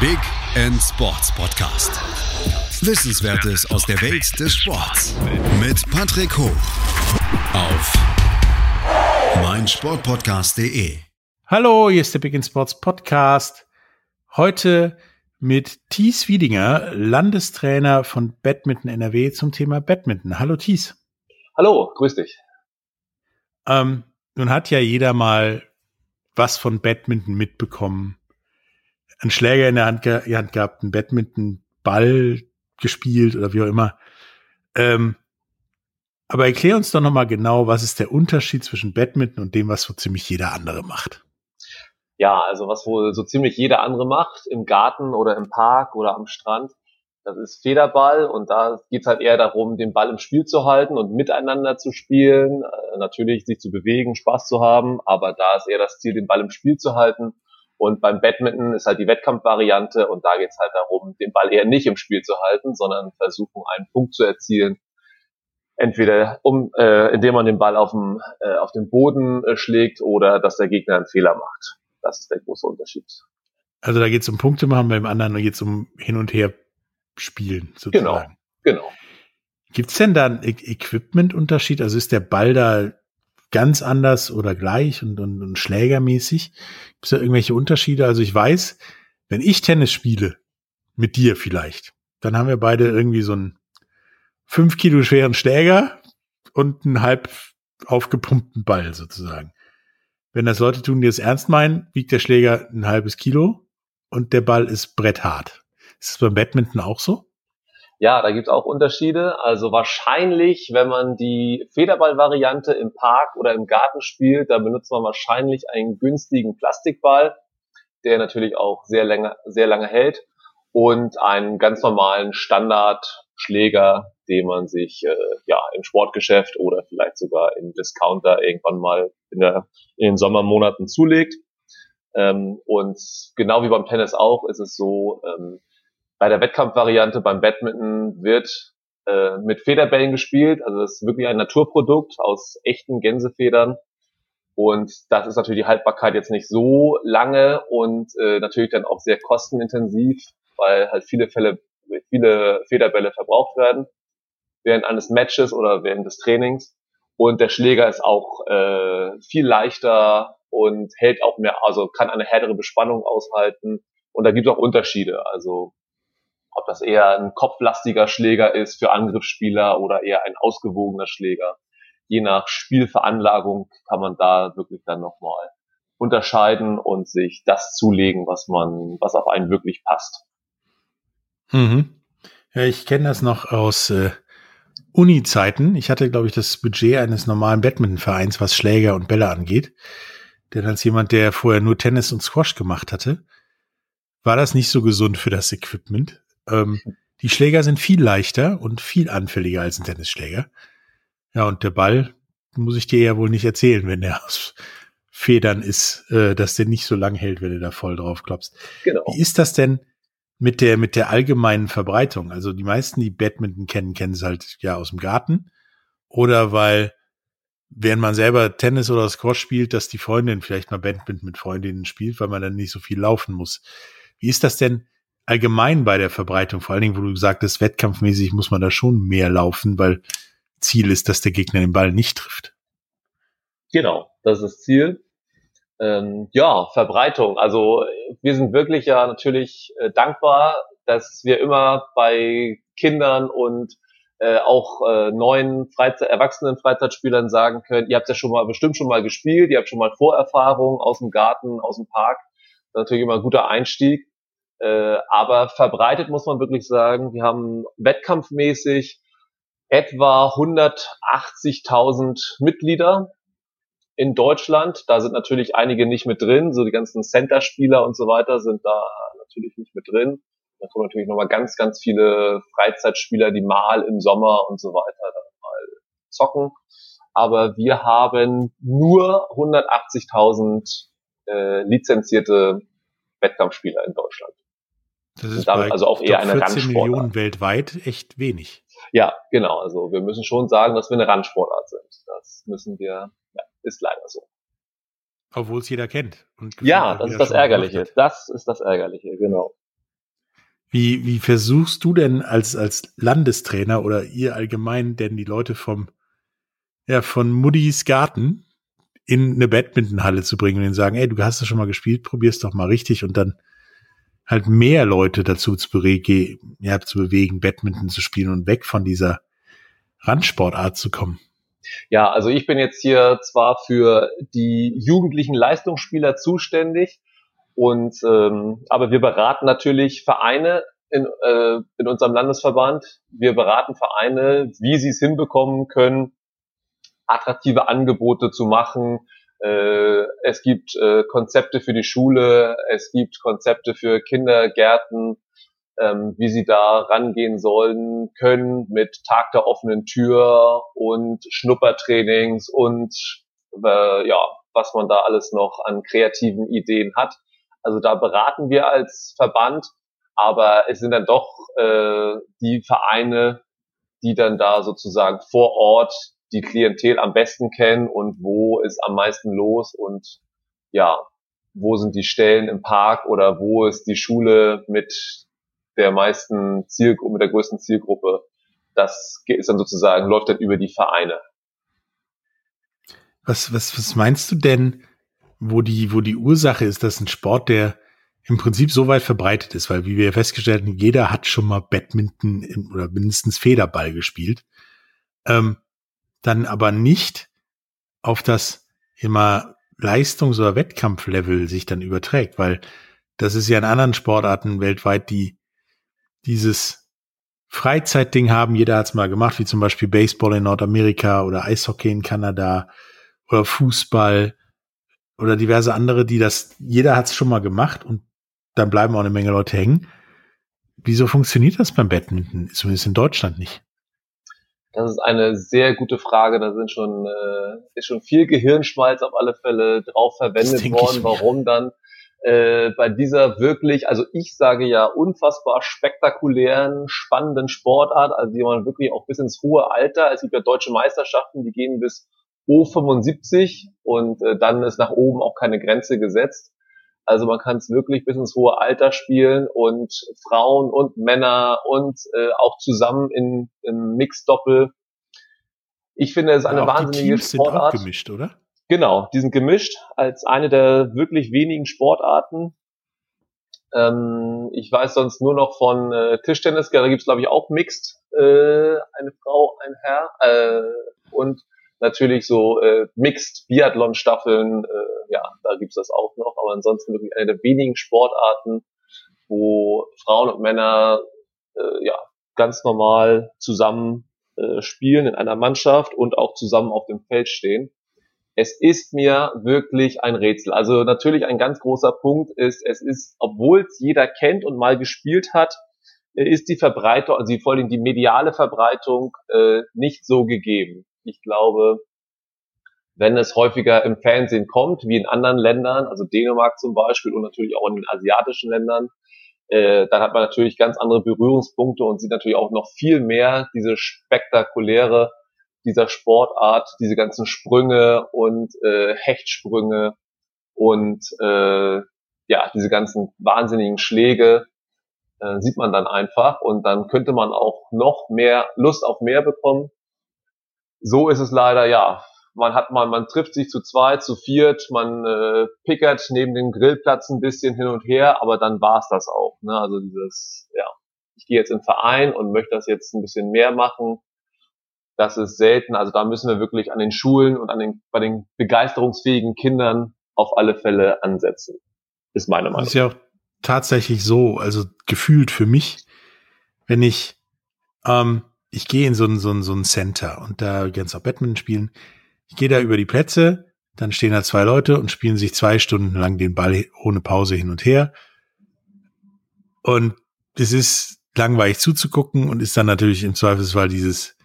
Big End Sports Podcast. Wissenswertes aus der Welt des Sports mit Patrick Hoch auf meinsportpodcast.de. Hallo, hier ist der Big End Sports Podcast. Heute mit Thies Wiedinger, Landestrainer von Badminton NRW zum Thema Badminton. Hallo Thies. Hallo, grüß dich. Ähm, nun hat ja jeder mal was von Badminton mitbekommen. Einen Schläger in der Hand, ge Hand gehabt, einen Badminton-Ball gespielt oder wie auch immer. Ähm, aber erklär uns doch nochmal genau, was ist der Unterschied zwischen Badminton und dem, was so ziemlich jeder andere macht. Ja, also was wohl so ziemlich jeder andere macht, im Garten oder im Park oder am Strand, das ist Federball und da geht es halt eher darum, den Ball im Spiel zu halten und miteinander zu spielen, äh, natürlich sich zu bewegen, Spaß zu haben, aber da ist eher das Ziel, den Ball im Spiel zu halten. Und beim Badminton ist halt die Wettkampfvariante und da geht es halt darum, den Ball eher nicht im Spiel zu halten, sondern versuchen, einen Punkt zu erzielen. Entweder um, äh, indem man den Ball auf dem, äh, auf den Boden äh, schlägt oder dass der Gegner einen Fehler macht. Das ist der große Unterschied. Also da geht es um Punkte machen, beim anderen geht es um hin und her spielen, sozusagen. Genau, genau. Gibt es denn da einen e Equipment-Unterschied? Also ist der Ball da ganz anders oder gleich und, und, und schlägermäßig? Gibt es da irgendwelche Unterschiede? Also ich weiß, wenn ich Tennis spiele, mit dir vielleicht, dann haben wir beide irgendwie so einen fünf Kilo schweren Schläger und einen halb aufgepumpten Ball sozusagen. Wenn das Leute tun, die es ernst meinen, wiegt der Schläger ein halbes Kilo und der Ball ist bretthart. Ist es beim Badminton auch so? Ja, da gibt es auch Unterschiede. Also wahrscheinlich, wenn man die Federball-Variante im Park oder im Garten spielt, da benutzt man wahrscheinlich einen günstigen Plastikball, der natürlich auch sehr lange, sehr lange hält und einen ganz normalen Standardschläger, den man sich äh, ja im Sportgeschäft oder vielleicht sogar im Discounter irgendwann mal in, der, in den Sommermonaten zulegt. Ähm, und genau wie beim Tennis auch ist es so, ähm, bei der Wettkampfvariante beim Badminton wird äh, mit Federbällen gespielt. Also das ist wirklich ein Naturprodukt aus echten Gänsefedern. Und das ist natürlich die Haltbarkeit jetzt nicht so lange und äh, natürlich dann auch sehr kostenintensiv, weil halt viele Fälle, viele Federbälle verbraucht werden während eines Matches oder während des Trainings. Und der Schläger ist auch äh, viel leichter und hält auch mehr, also kann eine härtere Bespannung aushalten. Und da gibt es auch Unterschiede. Also ob das eher ein kopflastiger Schläger ist für Angriffsspieler oder eher ein ausgewogener Schläger. Je nach Spielveranlagung kann man da wirklich dann nochmal unterscheiden und sich das zulegen, was man, was auf einen wirklich passt. Mhm. Ja, ich kenne das noch aus äh, Uni-Zeiten. Ich hatte, glaube ich, das Budget eines normalen Badminton-Vereins, was Schläger und Bälle angeht. Denn als jemand, der vorher nur Tennis und Squash gemacht hatte, war das nicht so gesund für das Equipment. Ähm, die Schläger sind viel leichter und viel anfälliger als ein Tennisschläger. Ja, und der Ball, muss ich dir ja wohl nicht erzählen, wenn der aus Federn ist, äh, dass der nicht so lang hält, wenn du da voll drauf klopfst. Genau. Wie ist das denn mit der, mit der allgemeinen Verbreitung? Also die meisten, die Badminton kennen, kennen es halt ja aus dem Garten. Oder weil, während man selber Tennis oder Squash spielt, dass die Freundin vielleicht mal Badminton mit Freundinnen spielt, weil man dann nicht so viel laufen muss. Wie ist das denn? Allgemein bei der Verbreitung, vor allen Dingen, wo du sagtest, wettkampfmäßig muss man da schon mehr laufen, weil Ziel ist, dass der Gegner den Ball nicht trifft. Genau, das ist das Ziel. Ähm, ja, Verbreitung. Also wir sind wirklich ja natürlich äh, dankbar, dass wir immer bei Kindern und äh, auch äh, neuen Freizeit erwachsenen Freizeitspielern sagen können, ihr habt ja schon mal bestimmt schon mal gespielt, ihr habt schon mal Vorerfahrung aus dem Garten, aus dem Park. Natürlich immer ein guter Einstieg. Äh, aber verbreitet muss man wirklich sagen, wir haben wettkampfmäßig etwa 180.000 Mitglieder in Deutschland. Da sind natürlich einige nicht mit drin, so die ganzen Center-Spieler und so weiter sind da natürlich nicht mit drin. Da kommen natürlich nochmal ganz, ganz viele Freizeitspieler, die mal im Sommer und so weiter dann mal zocken. Aber wir haben nur 180.000 äh, lizenzierte Wettkampfspieler in Deutschland. Das ist damit also auch eher eine Randsportart. Millionen weltweit echt wenig. Ja, genau. Also wir müssen schon sagen, dass wir eine Randsportart sind. Das müssen wir, ja, ist leider so. Obwohl es jeder kennt. ja, das ist das Ärgerliche. Das ist das Ärgerliche, genau. Wie, wie versuchst du denn als, als Landestrainer oder ihr allgemein denn die Leute vom, ja, von Muddis Garten in eine Badmintonhalle zu bringen und ihnen sagen, ey, du hast das schon mal gespielt, probier's doch mal richtig und dann halt mehr Leute dazu zu, bewegen, ja, zu bewegen, Badminton zu spielen und weg von dieser Randsportart zu kommen. Ja, also ich bin jetzt hier zwar für die jugendlichen Leistungsspieler zuständig, und ähm, aber wir beraten natürlich Vereine in, äh, in unserem Landesverband. Wir beraten Vereine, wie sie es hinbekommen können, attraktive Angebote zu machen. Äh, es gibt äh, Konzepte für die Schule, es gibt Konzepte für Kindergärten, ähm, wie sie da rangehen sollen können mit Tag der offenen Tür und Schnuppertrainings und äh, ja, was man da alles noch an kreativen Ideen hat. Also da beraten wir als Verband, aber es sind dann doch äh, die Vereine, die dann da sozusagen vor Ort die Klientel am besten kennen und wo ist am meisten los und ja, wo sind die Stellen im Park oder wo ist die Schule mit der meisten Zielgruppe, mit der größten Zielgruppe. Das ist dann sozusagen, läuft dann über die Vereine. Was, was, was meinst du denn, wo die, wo die Ursache ist, dass ein Sport, der im Prinzip so weit verbreitet ist, weil wie wir festgestellt haben, jeder hat schon mal Badminton oder mindestens Federball gespielt, ähm, dann aber nicht auf das immer Leistungs- oder Wettkampflevel sich dann überträgt, weil das ist ja in anderen Sportarten weltweit, die dieses Freizeitding haben, jeder hat's mal gemacht, wie zum Beispiel Baseball in Nordamerika oder Eishockey in Kanada oder Fußball oder diverse andere, die das, jeder hat's schon mal gemacht und dann bleiben auch eine Menge Leute hängen. Wieso funktioniert das beim Badminton, zumindest in Deutschland nicht? Das ist eine sehr gute Frage. Da sind schon, äh, ist schon viel Gehirnschmalz auf alle Fälle drauf verwendet worden, warum dann äh, bei dieser wirklich, also ich sage ja unfassbar spektakulären, spannenden Sportart, also die man wirklich auch bis ins hohe Alter, es gibt ja deutsche Meisterschaften, die gehen bis O75 und äh, dann ist nach oben auch keine Grenze gesetzt. Also man kann es wirklich bis ins hohe Alter spielen und Frauen und Männer und äh, auch zusammen in, in Mixdoppel. Ich finde, es ist eine ja, wahnsinnige die Sportart. Sind auch gemischt, oder? Genau, die sind gemischt als eine der wirklich wenigen Sportarten. Ähm, ich weiß sonst nur noch von äh, Tischtennis, da gibt's glaube ich auch Mixed, äh, eine Frau, ein Herr. Äh, und natürlich so äh, Mixed Biathlon Staffeln, äh, ja, da gibt's das auch noch, aber ansonsten wirklich eine der wenigen Sportarten, wo Frauen und Männer äh, ja ganz normal zusammen äh, spielen in einer Mannschaft und auch zusammen auf dem Feld stehen. Es ist mir wirklich ein Rätsel. Also natürlich ein ganz großer Punkt ist, es ist, obwohl es jeder kennt und mal gespielt hat, äh, ist die Verbreitung, also vor allem die mediale Verbreitung äh, nicht so gegeben ich glaube, wenn es häufiger im Fernsehen kommt, wie in anderen Ländern, also Dänemark zum Beispiel und natürlich auch in den asiatischen Ländern, äh, dann hat man natürlich ganz andere Berührungspunkte und sieht natürlich auch noch viel mehr diese spektakuläre dieser Sportart, diese ganzen Sprünge und äh, Hechtsprünge und äh, ja, diese ganzen wahnsinnigen Schläge äh, sieht man dann einfach und dann könnte man auch noch mehr Lust auf mehr bekommen so ist es leider, ja. Man hat mal, man trifft sich zu zweit, zu viert, man äh, pickert neben dem Grillplatz ein bisschen hin und her, aber dann war's das auch. Ne? Also dieses, ja, ich gehe jetzt in den Verein und möchte das jetzt ein bisschen mehr machen. Das ist selten. Also da müssen wir wirklich an den Schulen und an den, bei den begeisterungsfähigen Kindern auf alle Fälle ansetzen. Ist meine Meinung. Das ist ja auch tatsächlich so, also gefühlt für mich, wenn ich ähm, ich gehe in so ein, so ein, so ein Center und da ganz auch Badminton spielen. Ich gehe da über die Plätze, dann stehen da zwei Leute und spielen sich zwei Stunden lang den Ball ohne Pause hin und her. Und es ist langweilig zuzugucken und ist dann natürlich im Zweifelsfall dieses,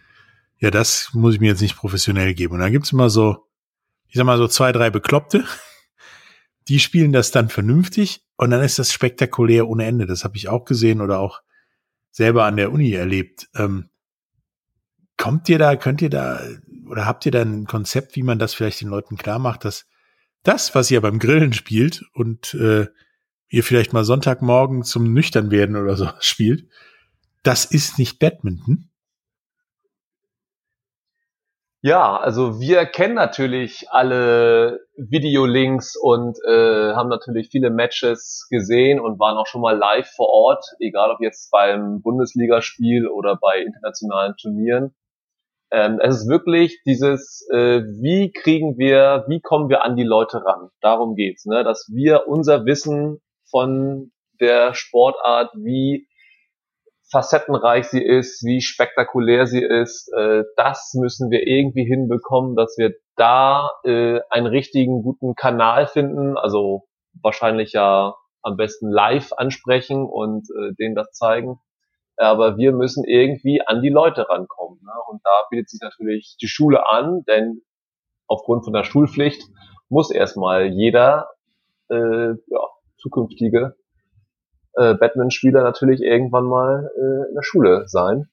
ja, das muss ich mir jetzt nicht professionell geben. Und dann gibt's immer so, ich sag mal so zwei, drei Bekloppte, die spielen das dann vernünftig und dann ist das spektakulär ohne Ende. Das habe ich auch gesehen oder auch selber an der Uni erlebt. Ähm, kommt ihr da, könnt ihr da, oder habt ihr da ein Konzept, wie man das vielleicht den Leuten klar macht, dass das, was ihr beim Grillen spielt und äh, ihr vielleicht mal Sonntagmorgen zum Nüchternwerden oder so spielt. Das ist nicht Badminton. Ja, also wir kennen natürlich alle Videolinks und äh, haben natürlich viele Matches gesehen und waren auch schon mal live vor Ort, egal ob jetzt beim Bundesligaspiel oder bei internationalen Turnieren. Ähm, es ist wirklich dieses, äh, wie kriegen wir, wie kommen wir an die Leute ran? Darum geht's, ne? dass wir unser Wissen von der Sportart, wie facettenreich sie ist, wie spektakulär sie ist. Äh, das müssen wir irgendwie hinbekommen, dass wir da äh, einen richtigen guten Kanal finden. Also wahrscheinlich ja am besten live ansprechen und äh, denen das zeigen. Aber wir müssen irgendwie an die Leute rankommen. Ne? Und da bietet sich natürlich die Schule an, denn aufgrund von der Schulpflicht muss erstmal jeder äh, ja, zukünftige äh, Batman-Spieler natürlich irgendwann mal äh, in der Schule sein.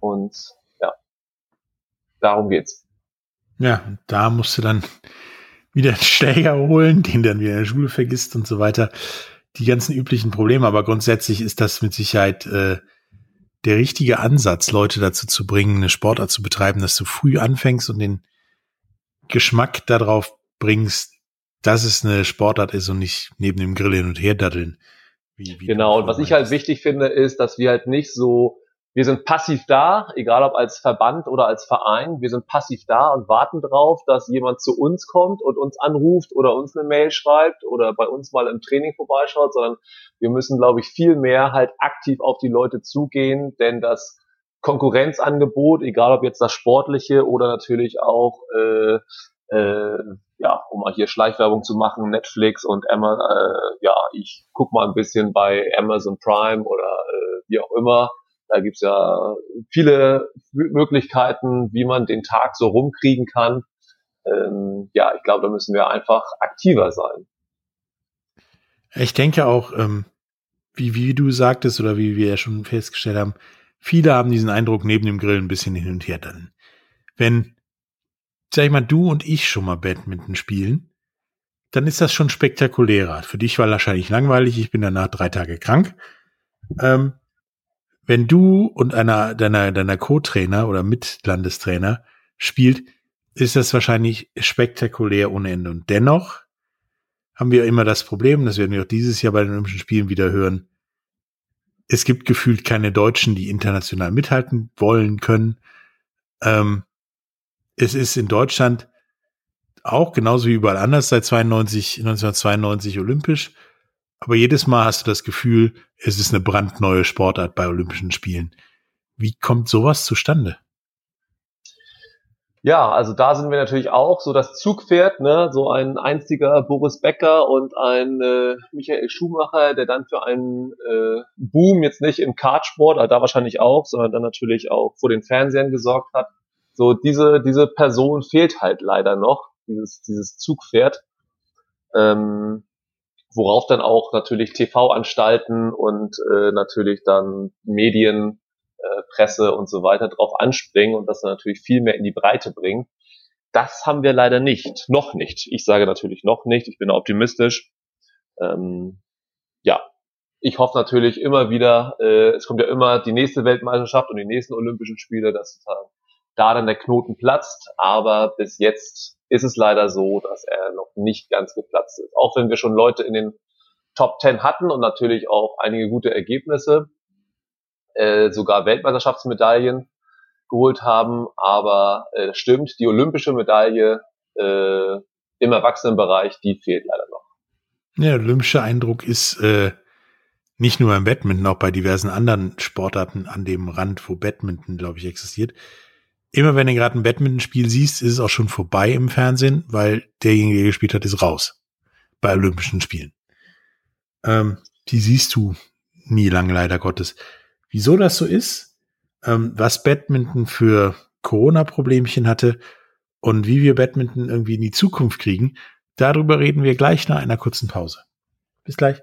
Und ja, darum geht's. Ja, da musst du dann wieder einen Schläger holen, den dann wieder in der Schule vergisst und so weiter. Die ganzen üblichen Probleme, aber grundsätzlich ist das mit Sicherheit äh, der richtige Ansatz, Leute dazu zu bringen, eine Sportart zu betreiben, dass du früh anfängst und den Geschmack darauf bringst, dass es eine Sportart ist und nicht neben dem Grill hin und her daddeln. Wie, wie genau, und was ich halt wichtig finde, ist, dass wir halt nicht so, wir sind passiv da, egal ob als Verband oder als Verein, wir sind passiv da und warten drauf, dass jemand zu uns kommt und uns anruft oder uns eine Mail schreibt oder bei uns mal im Training vorbeischaut, sondern wir müssen, glaube ich, viel mehr halt aktiv auf die Leute zugehen, denn das Konkurrenzangebot, egal ob jetzt das sportliche oder natürlich auch äh, äh, ja, um mal hier Schleichwerbung zu machen, Netflix und Emma, äh, ja, ich guck mal ein bisschen bei Amazon Prime oder äh, wie auch immer. Da gibt's ja viele Möglichkeiten, wie man den Tag so rumkriegen kann. Ähm, ja, ich glaube, da müssen wir einfach aktiver sein. Ich denke auch, ähm, wie, wie du sagtest oder wie wir ja schon festgestellt haben, viele haben diesen Eindruck neben dem Grill ein bisschen hin und her dann. Wenn sag ich mal, du und ich schon mal Badminton spielen, dann ist das schon spektakulärer. Für dich war wahrscheinlich langweilig, ich bin danach drei Tage krank. Ähm, wenn du und einer deiner, deiner Co-Trainer oder Mitlandestrainer spielt, ist das wahrscheinlich spektakulär ohne Ende. Und dennoch haben wir immer das Problem, das werden wir auch dieses Jahr bei den Olympischen Spielen wieder hören. Es gibt gefühlt keine Deutschen, die international mithalten wollen können. Ähm, es ist in Deutschland auch genauso wie überall anders seit 92, 1992 olympisch. Aber jedes Mal hast du das Gefühl, es ist eine brandneue Sportart bei Olympischen Spielen. Wie kommt sowas zustande? Ja, also da sind wir natürlich auch so das Zugpferd, ne, so ein einziger Boris Becker und ein äh, Michael Schumacher, der dann für einen äh, Boom jetzt nicht im Kartsport, aber da wahrscheinlich auch, sondern dann natürlich auch vor den Fernsehern gesorgt hat. So diese, diese Person fehlt halt leider noch, dieses, dieses Zugpferd, ähm, worauf dann auch natürlich TV-Anstalten und äh, natürlich dann Medien, äh, Presse und so weiter drauf anspringen und das dann natürlich viel mehr in die Breite bringen. Das haben wir leider nicht, noch nicht. Ich sage natürlich noch nicht, ich bin optimistisch. Ähm, ja, ich hoffe natürlich immer wieder, äh, es kommt ja immer die nächste Weltmeisterschaft und die nächsten Olympischen Spiele, dass da dann der Knoten platzt. Aber bis jetzt ist es leider so, dass er noch nicht ganz geplatzt ist. Auch wenn wir schon Leute in den Top Ten hatten und natürlich auch einige gute Ergebnisse, äh, sogar Weltmeisterschaftsmedaillen geholt haben. Aber äh, stimmt, die olympische Medaille äh, im Erwachsenenbereich, die fehlt leider noch. Ja, der olympische Eindruck ist äh, nicht nur im Badminton, auch bei diversen anderen Sportarten an dem Rand, wo Badminton, glaube ich, existiert, immer wenn du gerade ein Badmintonspiel siehst, ist es auch schon vorbei im Fernsehen, weil derjenige, der gespielt hat, ist raus. Bei Olympischen Spielen. Ähm, die siehst du nie lange, leider Gottes. Wieso das so ist, ähm, was Badminton für Corona-Problemchen hatte und wie wir Badminton irgendwie in die Zukunft kriegen, darüber reden wir gleich nach einer kurzen Pause. Bis gleich.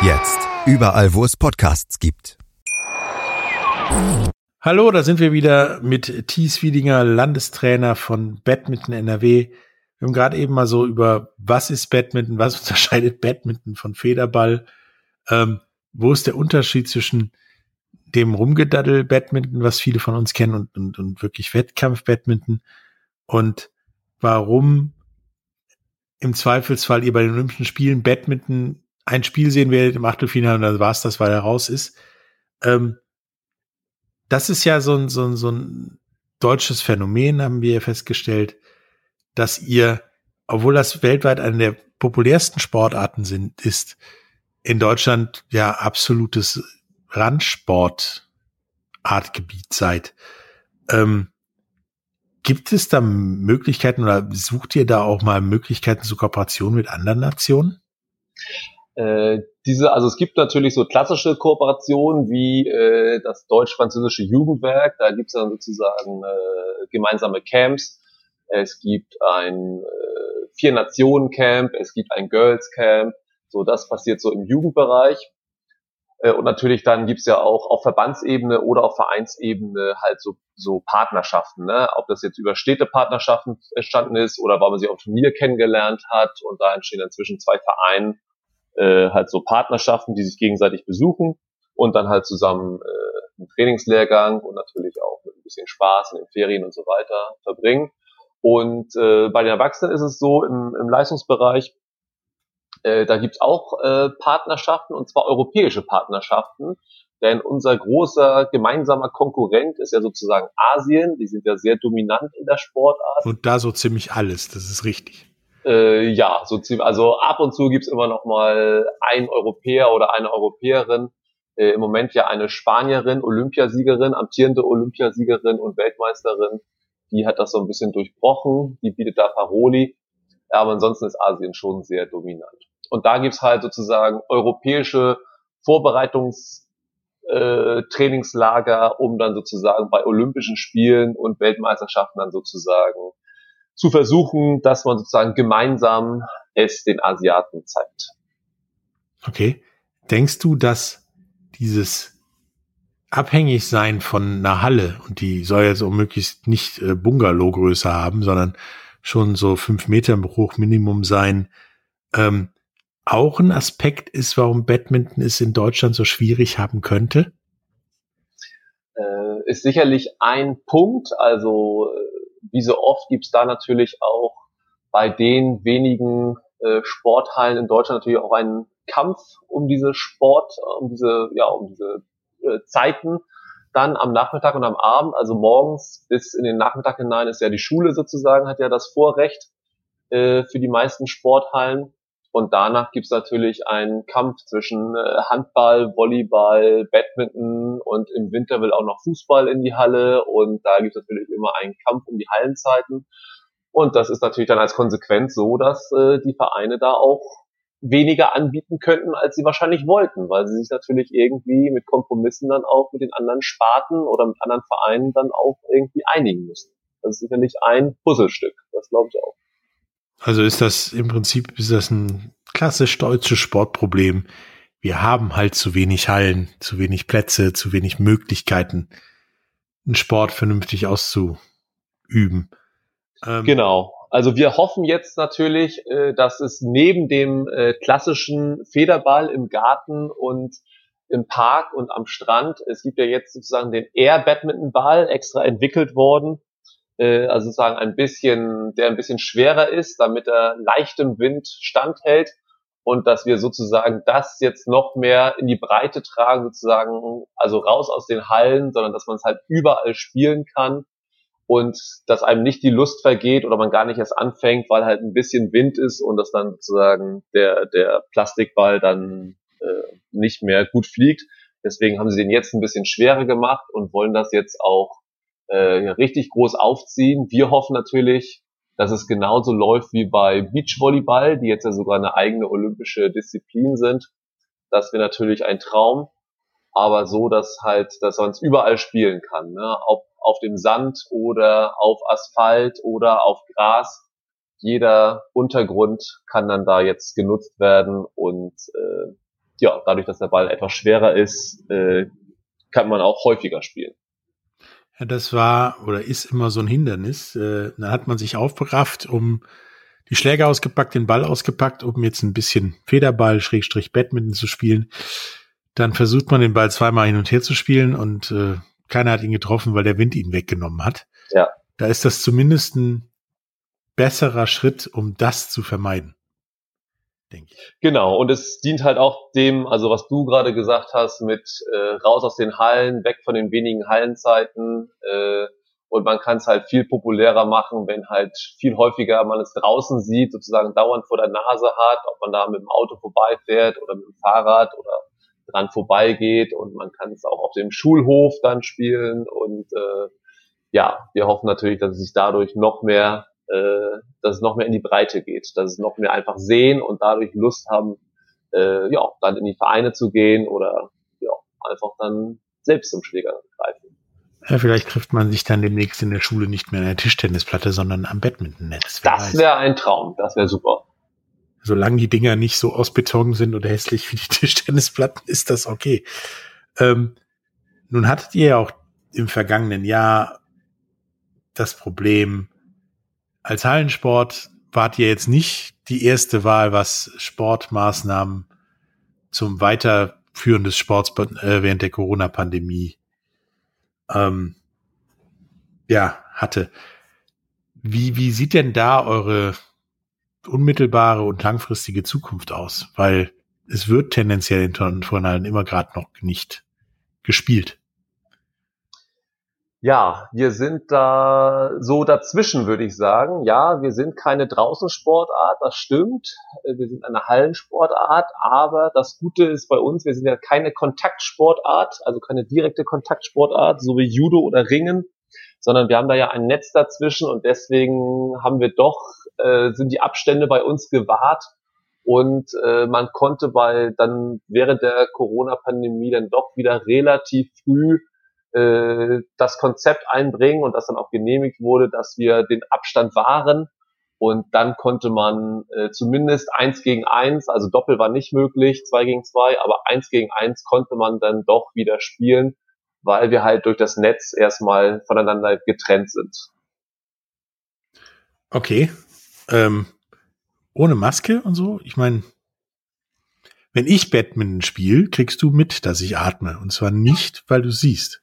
Jetzt. Überall, wo es Podcasts gibt. Hallo, da sind wir wieder mit Thies Wiedinger, Landestrainer von Badminton NRW. Wir haben gerade eben mal so über, was ist Badminton, was unterscheidet Badminton von Federball, ähm, wo ist der Unterschied zwischen dem Rumgedaddel-Badminton, was viele von uns kennen, und, und, und wirklich Wettkampf-Badminton und warum im Zweifelsfall ihr bei den Olympischen Spielen Badminton ein Spiel sehen werdet im Achtelfinale und dann war es das, weil er raus ist. Ähm, das ist ja so ein, so, ein, so ein deutsches Phänomen, haben wir festgestellt, dass ihr, obwohl das weltweit eine der populärsten Sportarten sind, ist in Deutschland ja absolutes Randsportartgebiet seid. Ähm, gibt es da Möglichkeiten oder sucht ihr da auch mal Möglichkeiten zur Kooperation mit anderen Nationen? Äh, diese, also es gibt natürlich so klassische Kooperationen wie äh, das deutsch-französische Jugendwerk, da gibt es dann sozusagen äh, gemeinsame Camps. Es gibt ein äh, Vier-Nationen-Camp, es gibt ein Girls-Camp, so das passiert so im Jugendbereich. Äh, und natürlich dann gibt's ja auch auf Verbandsebene oder auf Vereinsebene halt so, so Partnerschaften, ne? ob das jetzt über Städtepartnerschaften entstanden ist oder weil man sich auf Turnier kennengelernt hat und da entstehen dann zwischen zwei Vereinen äh, halt so Partnerschaften, die sich gegenseitig besuchen und dann halt zusammen äh, einen Trainingslehrgang und natürlich auch mit ein bisschen Spaß in den Ferien und so weiter verbringen. Und äh, bei den Erwachsenen ist es so im, im Leistungsbereich, äh, da gibt's auch äh, Partnerschaften und zwar europäische Partnerschaften. Denn unser großer gemeinsamer Konkurrent ist ja sozusagen Asien. Die sind ja sehr dominant in der Sportart. Und da so ziemlich alles, das ist richtig. Äh, ja, so ziemlich, also ab und zu gibt's immer noch mal ein Europäer oder eine Europäerin. Äh, Im Moment ja eine Spanierin, Olympiasiegerin, amtierende Olympiasiegerin und Weltmeisterin. Die hat das so ein bisschen durchbrochen. Die bietet da Paroli. Aber ansonsten ist Asien schon sehr dominant. Und da gibt's halt sozusagen europäische Vorbereitungstrainingslager, äh, um dann sozusagen bei Olympischen Spielen und Weltmeisterschaften dann sozusagen zu versuchen, dass man sozusagen gemeinsam es den Asiaten zeigt. Okay. Denkst du, dass dieses Abhängigsein von einer Halle, und die soll jetzt auch möglichst nicht äh, Bungalow-Größe haben, sondern schon so fünf Meter im Bruch Minimum sein, ähm, auch ein Aspekt ist, warum Badminton es in Deutschland so schwierig haben könnte? Äh, ist sicherlich ein Punkt. Also äh, wie so oft gibt's da natürlich auch bei den wenigen äh, Sporthallen in Deutschland natürlich auch einen Kampf um diese Sport, um diese, ja, um diese äh, Zeiten dann am Nachmittag und am Abend, also morgens bis in den Nachmittag hinein ist ja die Schule sozusagen, hat ja das Vorrecht äh, für die meisten Sporthallen. Und danach gibt's natürlich einen Kampf zwischen äh, Handball, Volleyball, Badminton und im Winter will auch noch Fußball in die Halle und da gibt's natürlich immer einen Kampf um die Hallenzeiten. Und das ist natürlich dann als Konsequenz so, dass äh, die Vereine da auch weniger anbieten könnten, als sie wahrscheinlich wollten, weil sie sich natürlich irgendwie mit Kompromissen dann auch mit den anderen Sparten oder mit anderen Vereinen dann auch irgendwie einigen müssen. Das ist sicherlich ein Puzzlestück, das glaube ich auch. Also ist das im Prinzip ist das ein klassisch deutsches Sportproblem. Wir haben halt zu wenig Hallen, zu wenig Plätze, zu wenig Möglichkeiten, einen Sport vernünftig auszuüben. Ähm, genau. Also wir hoffen jetzt natürlich, äh, dass es neben dem äh, klassischen Federball im Garten und im Park und am Strand, es gibt ja jetzt sozusagen den Air Badminton Ball extra entwickelt worden, also sozusagen ein bisschen, der ein bisschen schwerer ist, damit er leichtem Wind standhält und dass wir sozusagen das jetzt noch mehr in die Breite tragen, sozusagen, also raus aus den Hallen, sondern dass man es halt überall spielen kann. und dass einem nicht die Lust vergeht oder man gar nicht erst anfängt, weil halt ein bisschen Wind ist und dass dann sozusagen der, der Plastikball dann äh, nicht mehr gut fliegt. Deswegen haben sie den jetzt ein bisschen schwerer gemacht und wollen das jetzt auch äh, richtig groß aufziehen. Wir hoffen natürlich, dass es genauso läuft wie bei Beachvolleyball, die jetzt ja sogar eine eigene olympische Disziplin sind. Das wäre natürlich ein Traum, aber so, dass halt, dass man es überall spielen kann. Ne? Ob auf dem Sand oder auf Asphalt oder auf Gras. Jeder Untergrund kann dann da jetzt genutzt werden und äh, ja, dadurch, dass der Ball etwas schwerer ist, äh, kann man auch häufiger spielen. Ja, das war oder ist immer so ein Hindernis. Äh, dann hat man sich aufgerafft, um die Schläger ausgepackt, den Ball ausgepackt, um jetzt ein bisschen Federball, Schrägstrich Badminton zu spielen. Dann versucht man den Ball zweimal hin und her zu spielen und äh, keiner hat ihn getroffen, weil der Wind ihn weggenommen hat. Ja. Da ist das zumindest ein besserer Schritt, um das zu vermeiden. Denke ich. Genau, und es dient halt auch dem, also was du gerade gesagt hast, mit äh, raus aus den Hallen, weg von den wenigen Hallenzeiten. Äh, und man kann es halt viel populärer machen, wenn halt viel häufiger man es draußen sieht, sozusagen dauernd vor der Nase hat, ob man da mit dem Auto vorbeifährt oder mit dem Fahrrad oder dran vorbeigeht und man kann es auch auf dem Schulhof dann spielen und äh, ja, wir hoffen natürlich, dass es sich dadurch noch mehr, äh, dass es noch mehr in die Breite geht, dass es noch mehr einfach sehen und dadurch Lust haben, äh, ja, dann in die Vereine zu gehen oder ja, einfach dann selbst zum Schläger greifen. Ja, vielleicht trifft man sich dann demnächst in der Schule nicht mehr an der Tischtennisplatte, sondern am Badmintonnetz. Das wäre ein Traum, das wäre super solange die Dinger nicht so aus Beton sind oder hässlich wie die Tischtennisplatten, ist das okay. Ähm, nun hattet ihr ja auch im vergangenen Jahr das Problem, als Hallensport wart ihr jetzt nicht die erste Wahl, was Sportmaßnahmen zum Weiterführen des Sports äh, während der Corona-Pandemie ähm, ja, hatte. Wie, wie sieht denn da eure unmittelbare und langfristige Zukunft aus? Weil es wird tendenziell in Turnhallen immer gerade noch nicht gespielt. Ja, wir sind da so dazwischen, würde ich sagen. Ja, wir sind keine Draußensportart, das stimmt. Wir sind eine Hallensportart, aber das Gute ist bei uns, wir sind ja keine Kontaktsportart, also keine direkte Kontaktsportart, so wie Judo oder Ringen, sondern wir haben da ja ein Netz dazwischen und deswegen haben wir doch, äh, sind die Abstände bei uns gewahrt und äh, man konnte bei dann während der Corona-Pandemie dann doch wieder relativ früh äh, das Konzept einbringen und das dann auch genehmigt wurde, dass wir den Abstand wahren und dann konnte man äh, zumindest eins gegen eins, also Doppel war nicht möglich, zwei gegen zwei, aber eins gegen eins konnte man dann doch wieder spielen weil wir halt durch das Netz erstmal voneinander getrennt sind. Okay. Ähm, ohne Maske und so? Ich meine, wenn ich Badminton spiele, kriegst du mit, dass ich atme. Und zwar nicht, weil du siehst.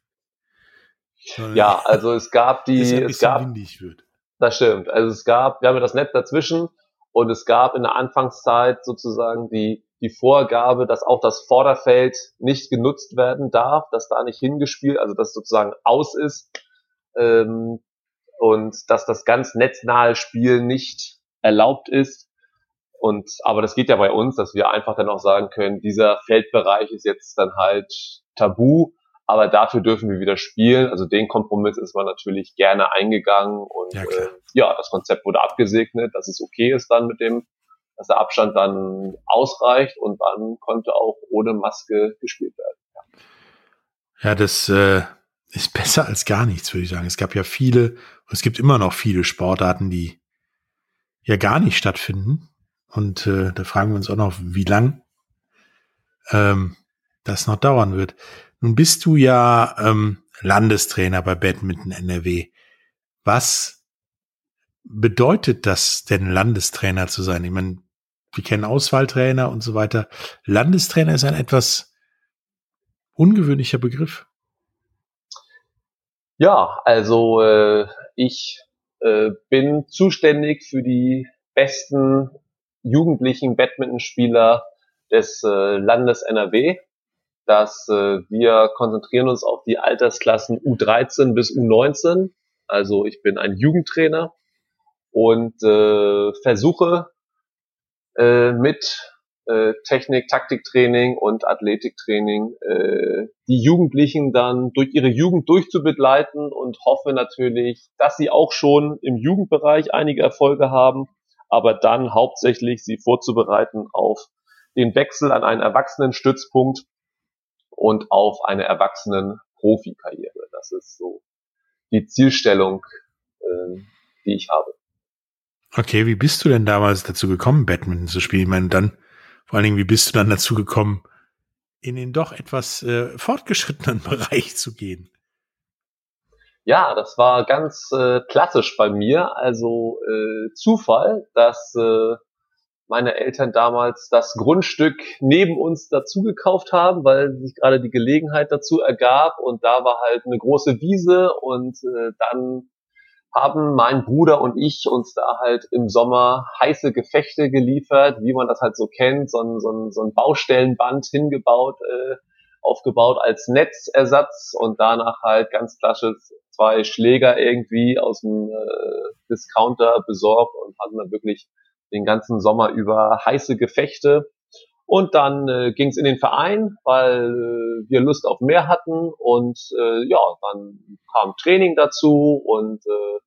Ja, also es gab die, es gab, windig wird. das stimmt. Also es gab, wir haben ja das Netz dazwischen und es gab in der Anfangszeit sozusagen die die Vorgabe, dass auch das Vorderfeld nicht genutzt werden darf, dass da nicht hingespielt, also dass sozusagen aus ist ähm, und dass das ganz netznahe Spiel nicht erlaubt ist. Und aber das geht ja bei uns, dass wir einfach dann auch sagen können, dieser Feldbereich ist jetzt dann halt tabu, aber dafür dürfen wir wieder spielen. Also den Kompromiss ist man natürlich gerne eingegangen und ja, äh, ja das Konzept wurde abgesegnet, dass es okay ist dann mit dem dass der Abstand dann ausreicht und dann konnte auch ohne Maske gespielt werden. Ja, ja das äh, ist besser als gar nichts, würde ich sagen. Es gab ja viele, es gibt immer noch viele Sportarten, die ja gar nicht stattfinden. Und äh, da fragen wir uns auch noch, wie lang ähm, das noch dauern wird. Nun bist du ja ähm, Landestrainer bei Badminton NRW. Was bedeutet das denn, Landestrainer zu sein? Ich meine, wir kennen Auswahltrainer und so weiter. Landestrainer ist ein etwas ungewöhnlicher Begriff. Ja, also äh, ich äh, bin zuständig für die besten jugendlichen Badmintonspieler des äh, Landes NRW. Dass äh, wir konzentrieren uns auf die Altersklassen U13 bis U19 Also ich bin ein Jugendtrainer und äh, versuche äh, mit äh, Technik, Taktiktraining und Athletiktraining äh, die Jugendlichen dann durch ihre Jugend durchzubegleiten und hoffe natürlich, dass sie auch schon im Jugendbereich einige Erfolge haben, aber dann hauptsächlich sie vorzubereiten auf den Wechsel an einen Erwachsenenstützpunkt und auf eine erwachsenen Profikarriere. Das ist so die Zielstellung, äh, die ich habe. Okay, wie bist du denn damals dazu gekommen, Badminton zu spielen? Ich meine, dann vor allen Dingen, wie bist du dann dazu gekommen, in den doch etwas äh, fortgeschrittenen Bereich zu gehen? Ja, das war ganz äh, klassisch bei mir. Also äh, Zufall, dass äh, meine Eltern damals das Grundstück neben uns dazu gekauft haben, weil sich gerade die Gelegenheit dazu ergab. Und da war halt eine große Wiese. Und äh, dann haben mein Bruder und ich uns da halt im Sommer heiße Gefechte geliefert, wie man das halt so kennt, so ein, so ein, so ein Baustellenband hingebaut, äh, aufgebaut als Netzersatz. Und danach halt ganz klassisch zwei Schläger irgendwie aus dem äh, Discounter besorgt und hatten dann wirklich den ganzen Sommer über heiße Gefechte. Und dann äh, ging es in den Verein, weil äh, wir Lust auf mehr hatten. Und äh, ja, dann kam Training dazu. Und äh,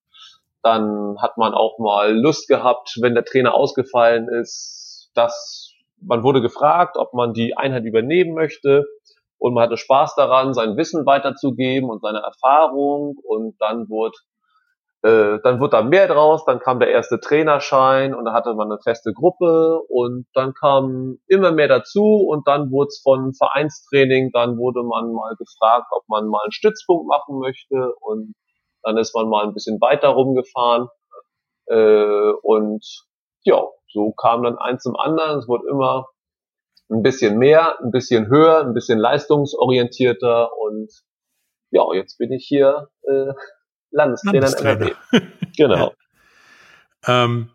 dann hat man auch mal Lust gehabt, wenn der Trainer ausgefallen ist, dass man wurde gefragt, ob man die Einheit übernehmen möchte. Und man hatte Spaß daran, sein Wissen weiterzugeben und seine Erfahrung. Und dann wurde äh, dann wurde da mehr draus, dann kam der erste Trainerschein und da hatte man eine feste Gruppe und dann kam immer mehr dazu und dann wurde es von Vereinstraining, dann wurde man mal gefragt, ob man mal einen Stützpunkt machen möchte und dann ist man mal ein bisschen weiter rumgefahren äh, und ja, so kam dann eins zum anderen. Es wurde immer ein bisschen mehr, ein bisschen höher, ein bisschen leistungsorientierter und ja, jetzt bin ich hier äh, Landestrainer, Landestrainer. in NRW. Genau. ja. ähm,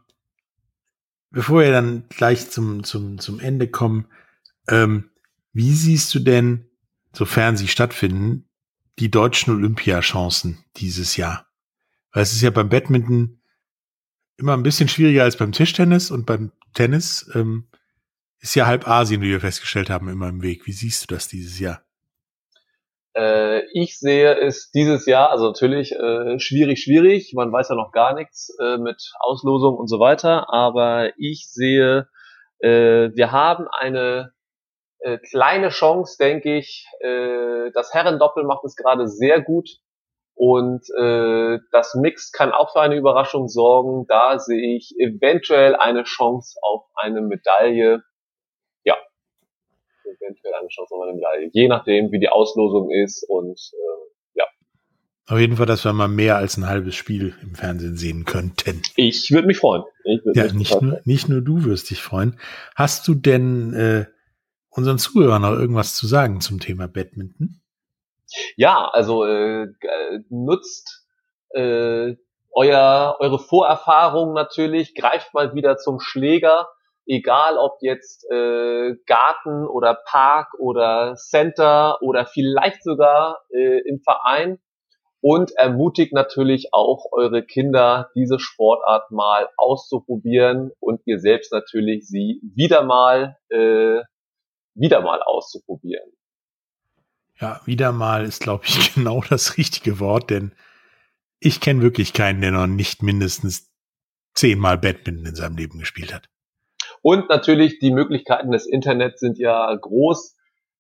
bevor wir dann gleich zum, zum, zum Ende kommen, ähm, wie siehst du denn, sofern sie stattfinden, die deutschen Olympiachancen dieses Jahr? Weil es ist ja beim Badminton immer ein bisschen schwieriger als beim Tischtennis und beim Tennis ähm, ist ja halb Asien, wie wir festgestellt haben, immer im Weg. Wie siehst du das dieses Jahr? Äh, ich sehe es dieses Jahr, also natürlich äh, schwierig, schwierig. Man weiß ja noch gar nichts äh, mit Auslosung und so weiter. Aber ich sehe, äh, wir haben eine äh, kleine Chance, denke ich. Äh, das Herrendoppel macht es gerade sehr gut. Und äh, das Mix kann auch für eine Überraschung sorgen. Da sehe ich eventuell eine Chance auf eine Medaille eventuell eine Chance auf eine Medaille. Je nachdem, wie die Auslosung ist und äh, ja. Auf jeden Fall, dass wir mal mehr als ein halbes Spiel im Fernsehen sehen könnten. Ich würde mich freuen. Würd ja, nicht nur, nicht nur du wirst dich freuen. Hast du denn äh, unseren Zuhörern noch irgendwas zu sagen zum Thema Badminton? Ja, also äh, nutzt äh, euer, eure Vorerfahrung natürlich, greift mal wieder zum Schläger egal ob jetzt äh, Garten oder Park oder Center oder vielleicht sogar äh, im Verein und ermutigt natürlich auch eure Kinder, diese Sportart mal auszuprobieren und ihr selbst natürlich sie wieder mal äh, wieder mal auszuprobieren. Ja, wieder mal ist, glaube ich, genau das richtige Wort, denn ich kenne wirklich keinen, der noch nicht mindestens zehnmal Badminton in seinem Leben gespielt hat. Und natürlich die Möglichkeiten des Internets sind ja groß.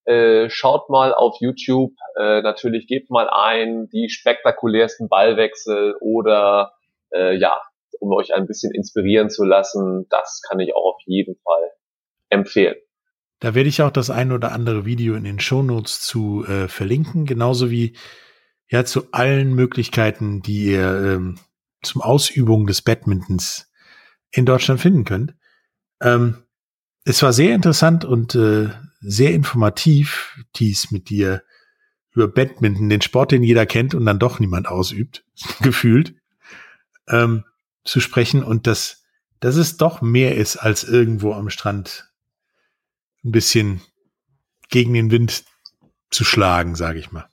Äh, schaut mal auf YouTube, äh, natürlich gebt mal ein die spektakulärsten Ballwechsel oder äh, ja, um euch ein bisschen inspirieren zu lassen, das kann ich auch auf jeden Fall empfehlen. Da werde ich auch das ein oder andere Video in den Shownotes zu äh, verlinken, genauso wie ja zu allen Möglichkeiten, die ihr ähm, zum Ausübung des Badmintons in Deutschland finden könnt. Ähm, es war sehr interessant und äh, sehr informativ, dies mit dir über Badminton, den Sport, den jeder kennt und dann doch niemand ausübt, gefühlt, ähm, zu sprechen und dass, dass es doch mehr ist als irgendwo am Strand ein bisschen gegen den Wind zu schlagen, sage ich mal.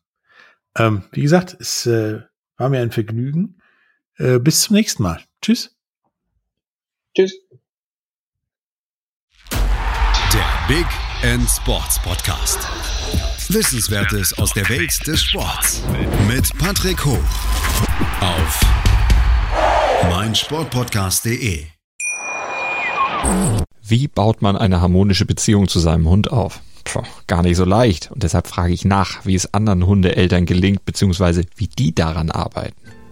Ähm, wie gesagt, es äh, war mir ein Vergnügen. Äh, bis zum nächsten Mal. Tschüss. Tschüss. Big End Sports Podcast. Wissenswertes aus der Welt des Sports. Mit Patrick Hoch. Auf meinsportpodcast.de. Wie baut man eine harmonische Beziehung zu seinem Hund auf? Puh, gar nicht so leicht. Und deshalb frage ich nach, wie es anderen Hundeeltern gelingt, beziehungsweise wie die daran arbeiten.